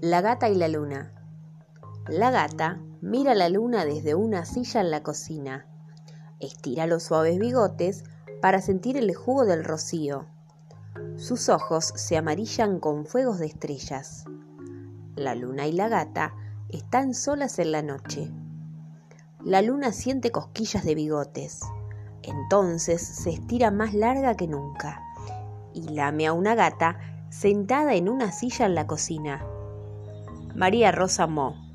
La gata y la luna. La gata mira la luna desde una silla en la cocina. Estira los suaves bigotes para sentir el jugo del rocío. Sus ojos se amarillan con fuegos de estrellas. La luna y la gata están solas en la noche. La luna siente cosquillas de bigotes. Entonces se estira más larga que nunca y lame a una gata sentada en una silla en la cocina. María Rosa Mo